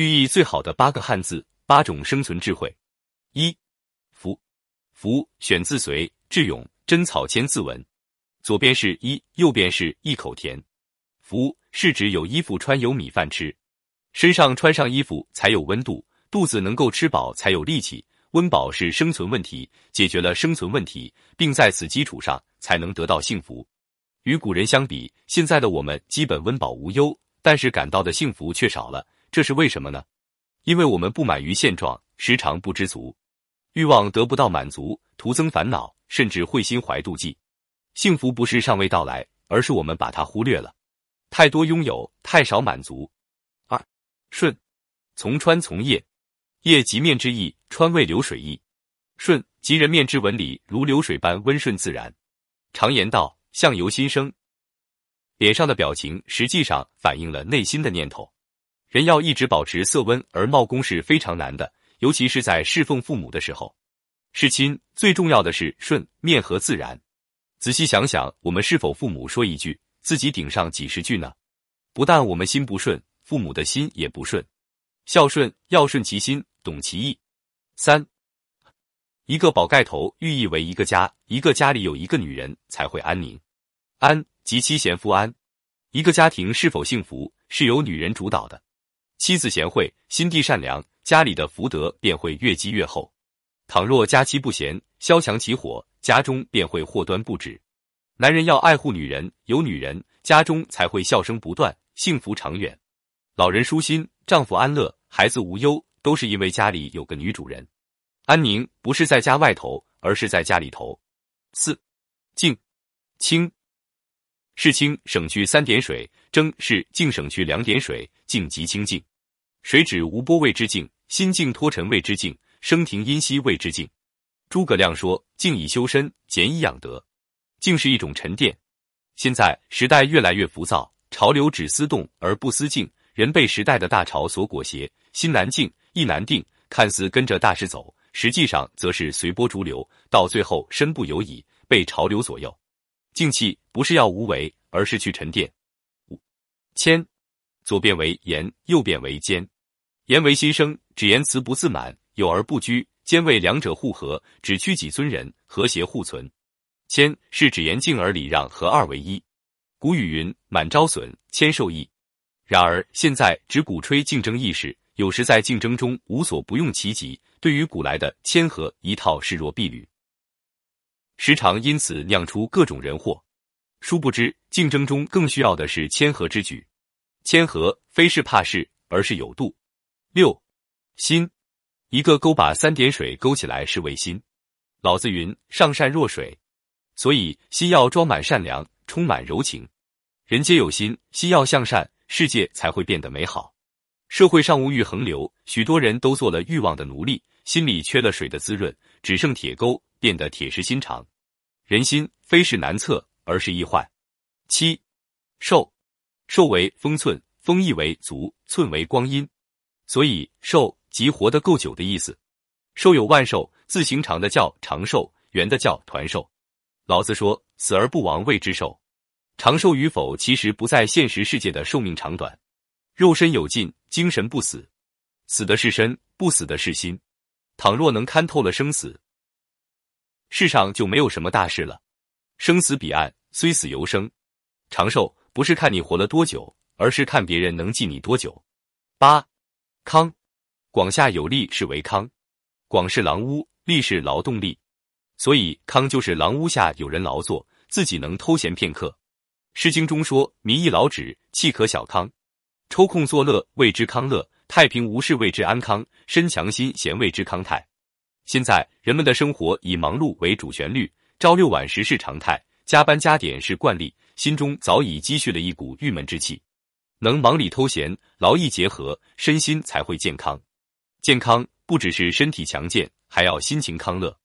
寓意最好的八个汉字，八种生存智慧。一福，福选自隋智勇真草千字文，左边是一，右边是一口甜。福是指有衣服穿，有米饭吃，身上穿上衣服才有温度，肚子能够吃饱才有力气。温饱是生存问题，解决了生存问题，并在此基础上才能得到幸福。与古人相比，现在的我们基本温饱无忧，但是感到的幸福却少了。这是为什么呢？因为我们不满于现状，时常不知足，欲望得不到满足，徒增烦恼，甚至会心怀妒忌。幸福不是尚未到来，而是我们把它忽略了。太多拥有，太少满足。二顺，从川从业。业即面之意，川为流水意，顺即人面之纹理，如流水般温顺自然。常言道，相由心生，脸上的表情实际上反映了内心的念头。人要一直保持色温而貌恭是非常难的，尤其是在侍奉父母的时候。侍亲最重要的是顺面和自然。仔细想想，我们是否父母说一句，自己顶上几十句呢？不但我们心不顺，父母的心也不顺。孝顺要顺其心。懂其意。三，一个宝盖头寓意为一个家，一个家里有一个女人才会安宁。安即妻贤夫安，一个家庭是否幸福是由女人主导的。妻子贤惠，心地善良，家里的福德便会越积越厚。倘若家妻不贤，萧墙起火，家中便会祸端不止。男人要爱护女人，有女人，家中才会笑声不断，幸福长远。老人舒心，丈夫安乐，孩子无忧。都是因为家里有个女主人，安宁不是在家外头，而是在家里头。四，静，清，是清省去三点水，蒸是静省去两点水，静即清静。水指无波谓之静，心静脱尘谓之静，声停音息谓之静。诸葛亮说：“静以修身，俭以养德。”静是一种沉淀。现在时代越来越浮躁，潮流只思动而不思静，人被时代的大潮所裹挟，心难静。意难定，看似跟着大势走，实际上则是随波逐流，到最后身不由己，被潮流左右。静气不是要无为，而是去沉淀。五谦，左边为言，右边为谦。言为心声，只言辞不自满，有而不拘；谦为两者互合，只屈己尊人，和谐互存。谦是指言静而礼让，合二为一。古语云：“满招损，谦受益。”然而现在只鼓吹竞争意识。有时在竞争中无所不用其极，对于古来的谦和一套视若敝履，时常因此酿出各种人祸。殊不知，竞争中更需要的是谦和之举。谦和非是怕事，而是有度。六心，一个钩把三点水勾起来是为心。老子云：“上善若水。”所以心要装满善良，充满柔情。人皆有心，心要向善，世界才会变得美好。社会上物欲横流，许多人都做了欲望的奴隶，心里缺了水的滋润，只剩铁钩，变得铁石心肠。人心非是难测，而是易坏。七受，寿为风寸，风意为足，寸为光阴，所以寿即活得够久的意思。寿有万寿，字形长的叫长寿，圆的叫团寿。老子说：“死而不亡谓之寿。”长寿与否，其实不在现实世界的寿命长短。肉身有尽，精神不死，死的是身，不死的是心。倘若能看透了生死，世上就没有什么大事了。生死彼岸，虽死犹生。长寿不是看你活了多久，而是看别人能记你多久。八康，广下有力是为康，广是狼屋，利是劳动力，所以康就是狼屋下有人劳作，自己能偷闲片刻。诗经中说：“民亦劳止，气可小康。”抽空作乐谓之康乐，太平无事谓之安康，身强心闲谓之康泰。现在人们的生活以忙碌为主旋律，朝六晚十是常态，加班加点是惯例，心中早已积蓄了一股郁闷之气。能忙里偷闲，劳逸结合，身心才会健康。健康不只是身体强健，还要心情康乐。